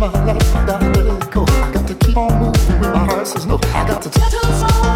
my life, I gotta let it go. Got to keep on moving when my heart says no. I got to tell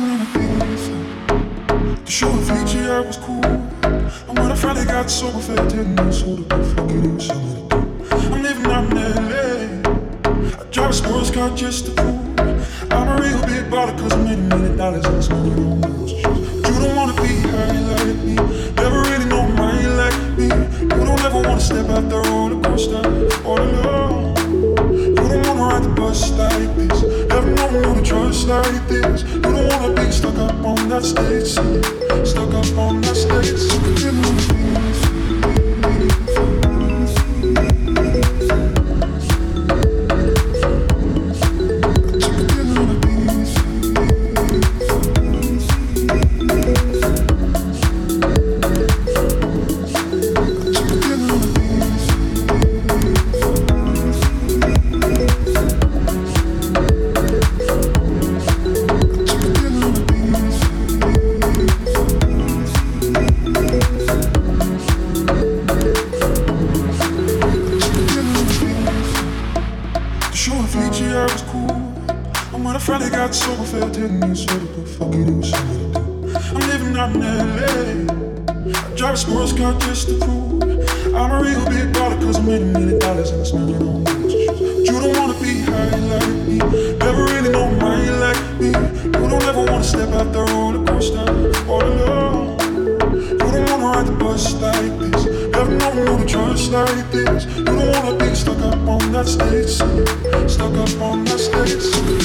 when I think To show Avicii I was cool. And when I finally got sober for 10 years Old, I forget it was something to I'm living out in L.A. I drive a sports car just to fool. I'm a real big baller cause I made a million dollars And it's money on those shoes You don't wanna be high like me. Never really know my like me. You don't ever wanna step out the roller coaster. All alone. You don't wanna ride the bus like this. You to trust like this. You don't wanna be stuck up on that stage, stuck up on that stage. States.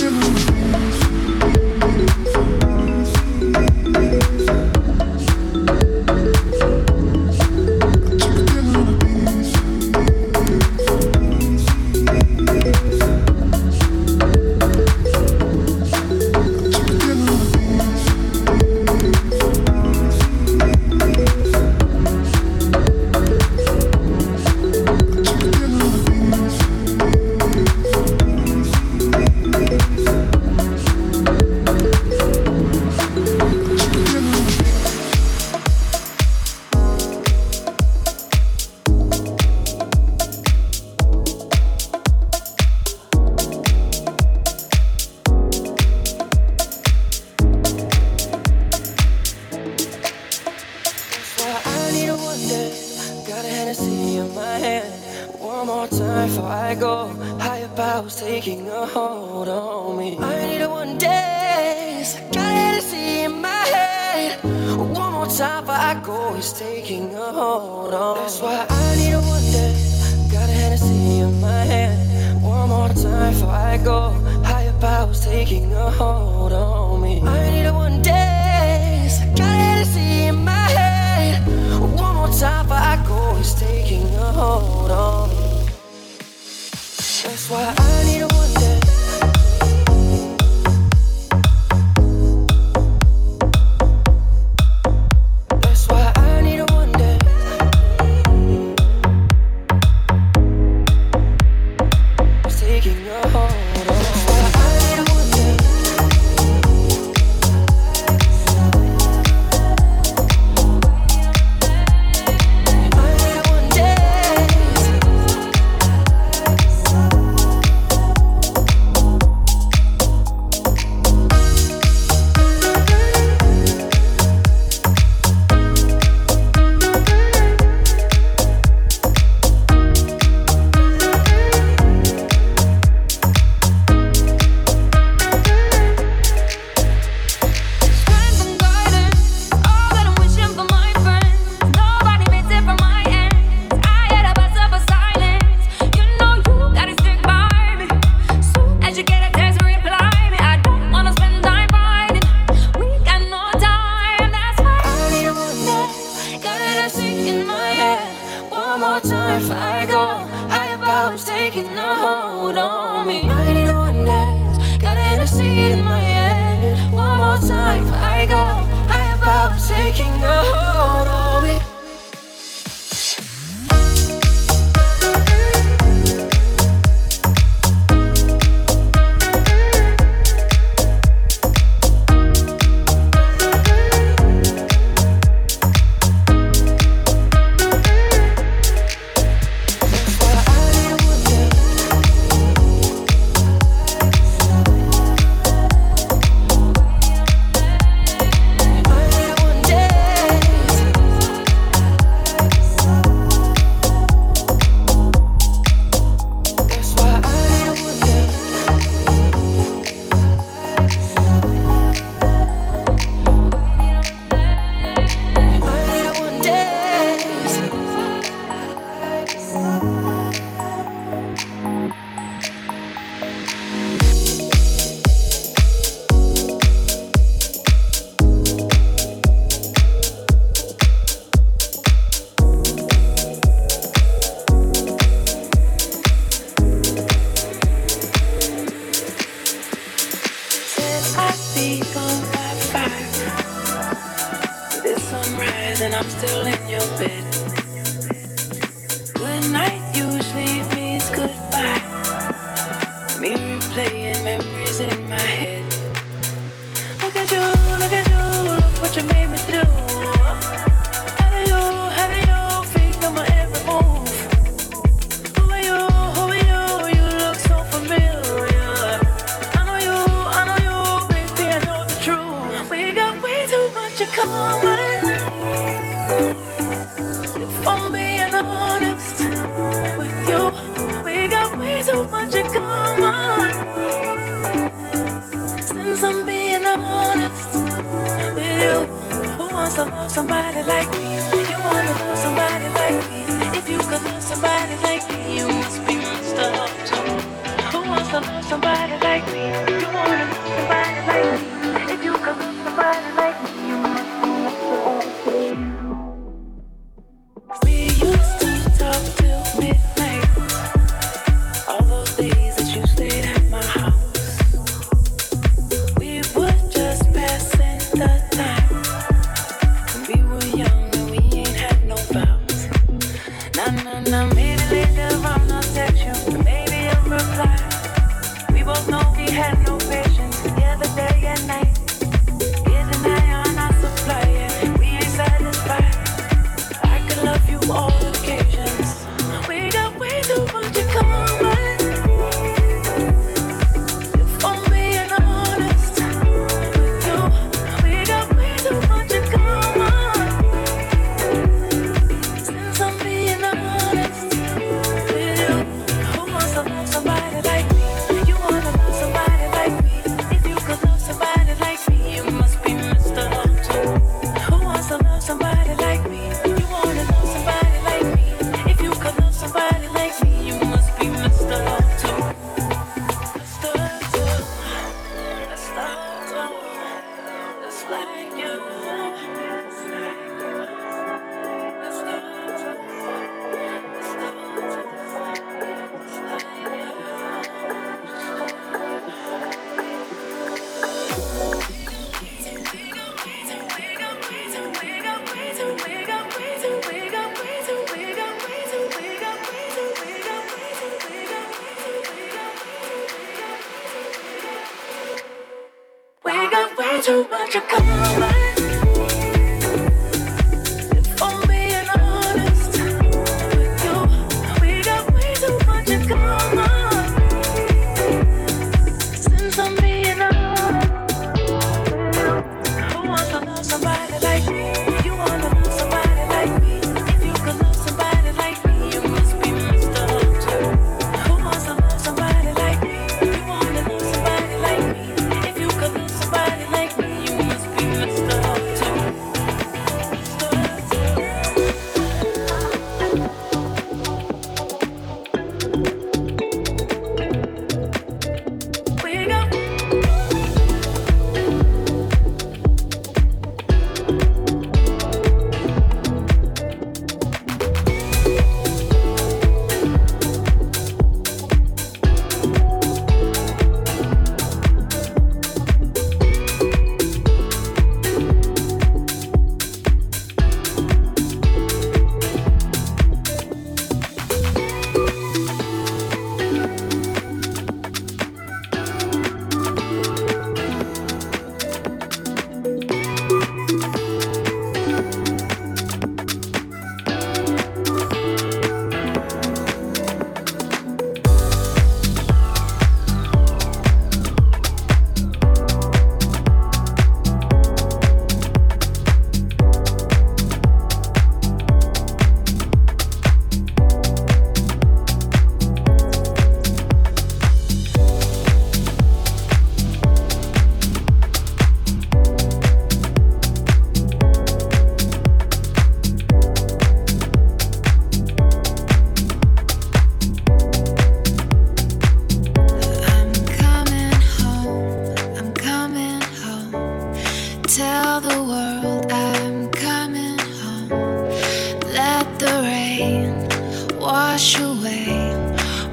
wash away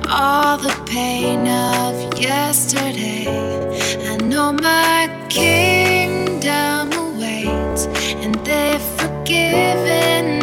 all the pain of yesterday. I know my kingdom awaits, and they've forgiven.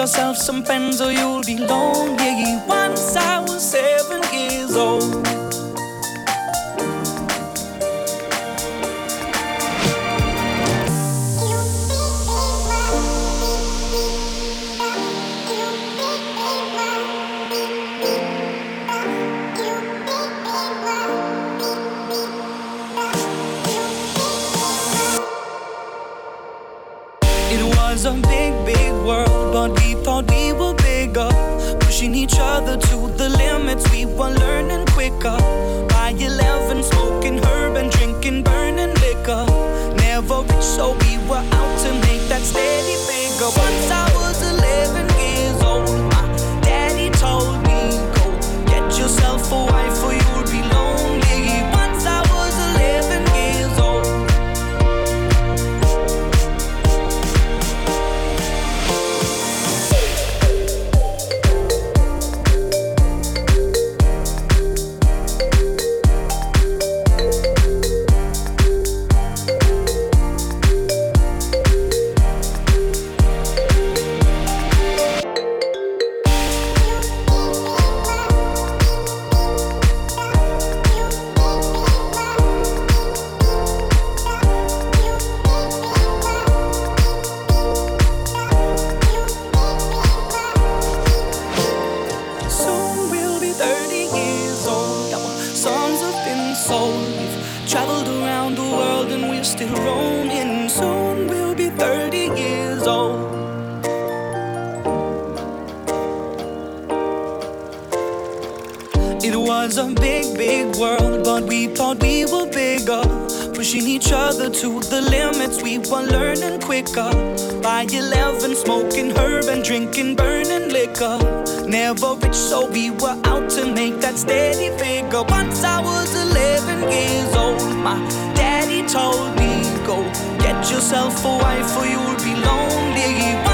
yourself some friends or you'll be lonely. Once I was saved. heaven, smoking herb and drinking burning liquor. Never rich, so we were out to make that steady figure. Once I was 11 years old, my daddy told me, Go get yourself a wife, or you'll be lonely.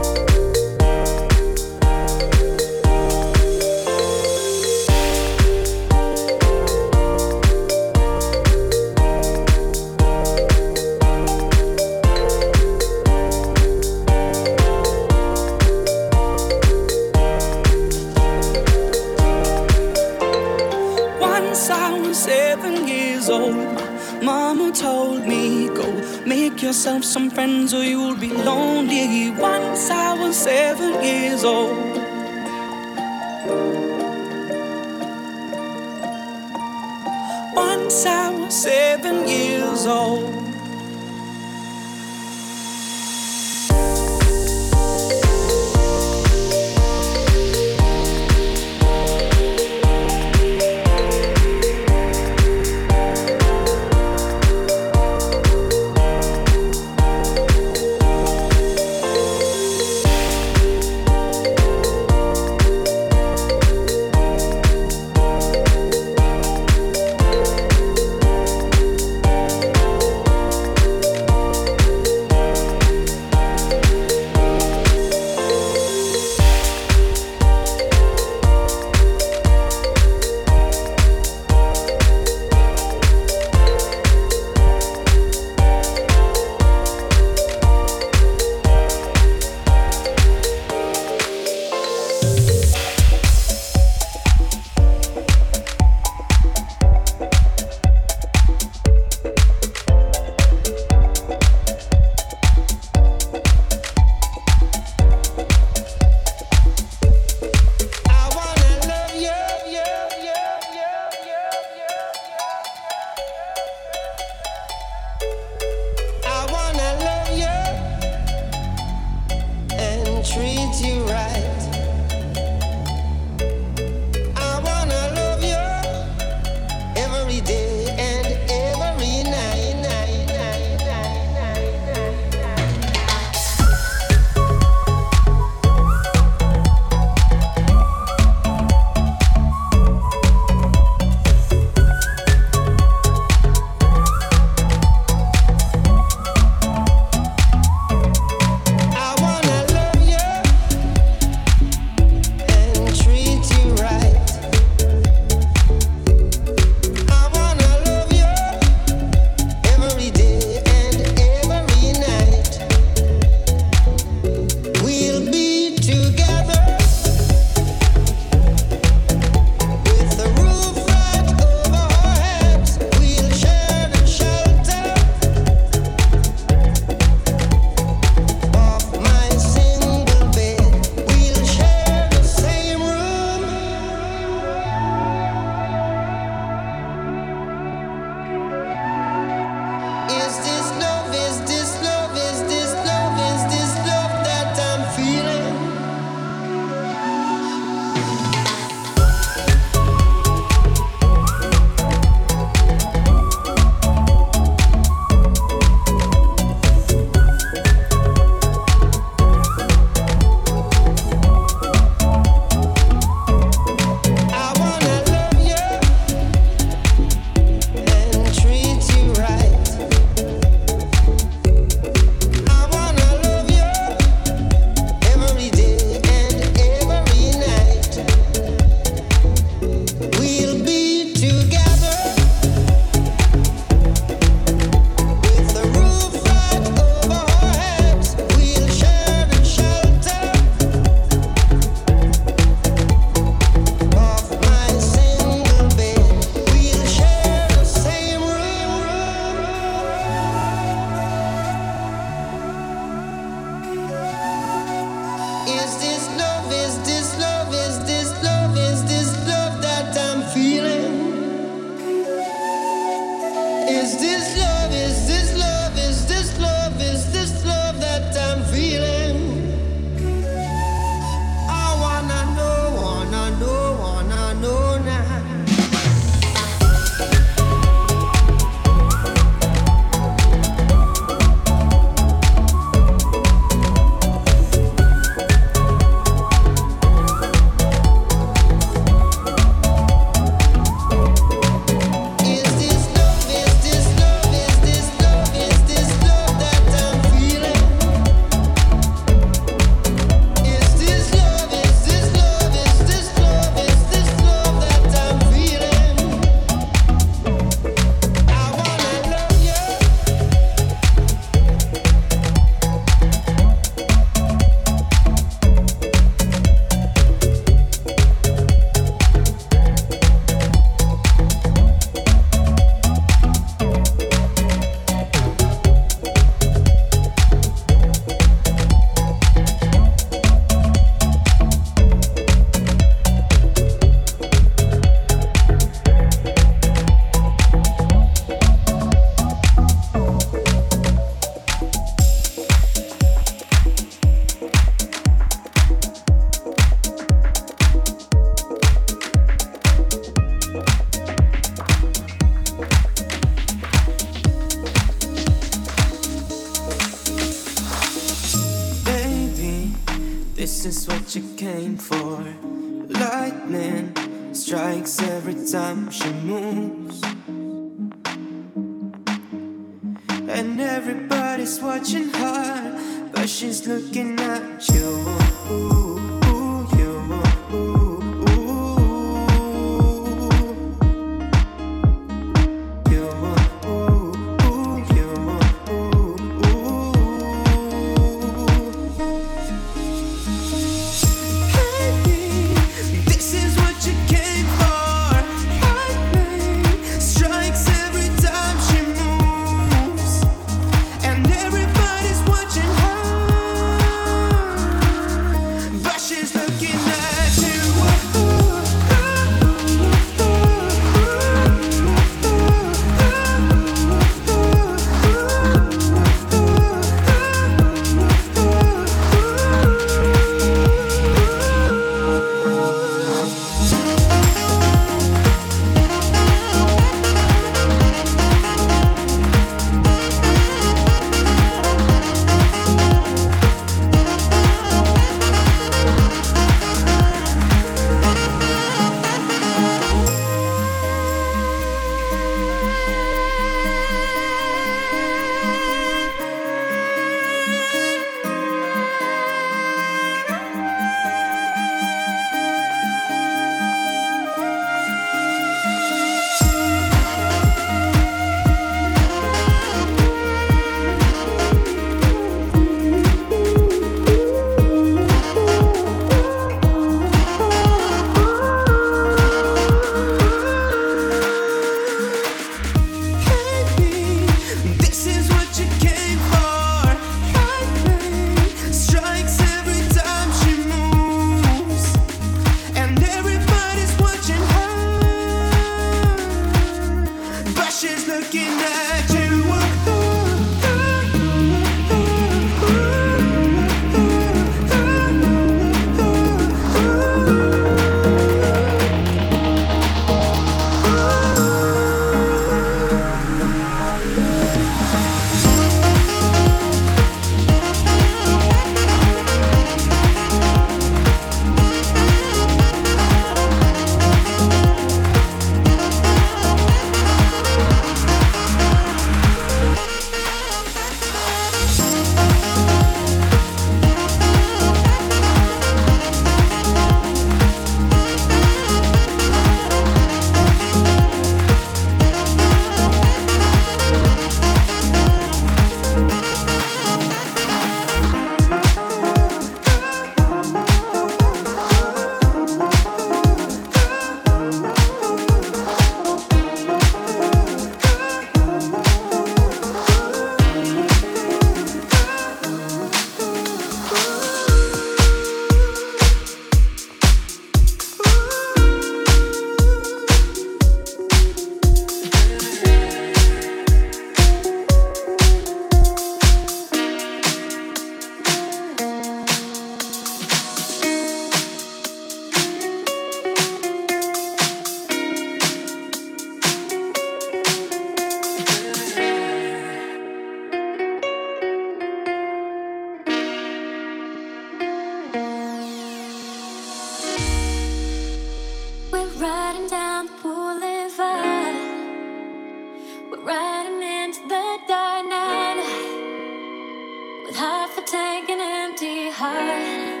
like an empty heart.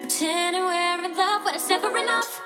Pretending we're in love, but it's never enough.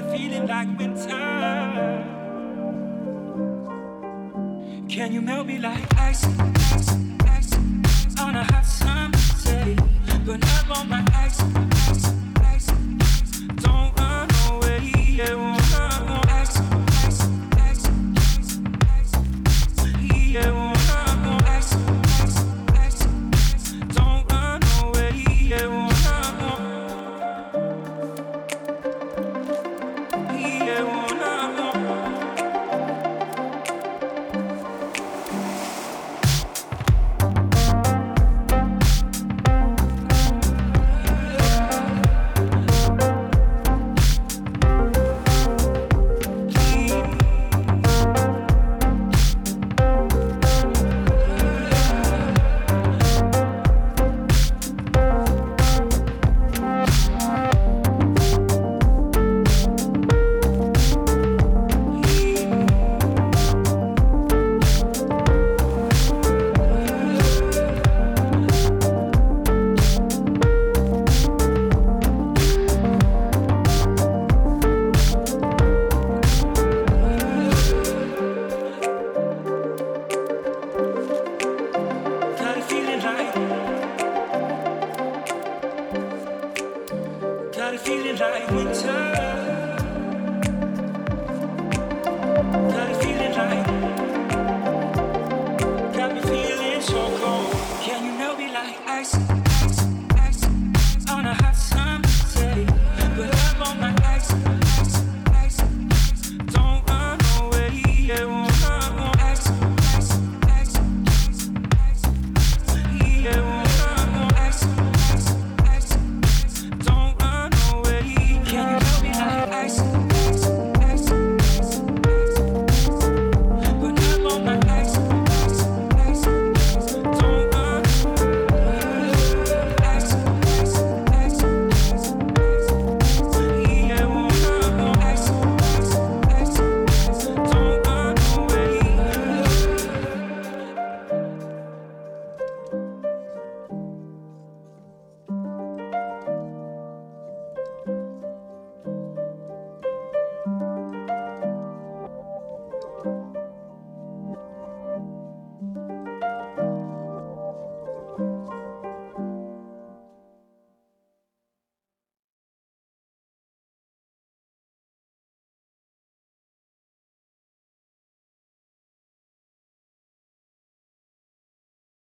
got a feeling like winter. Can you melt me like ice? ice?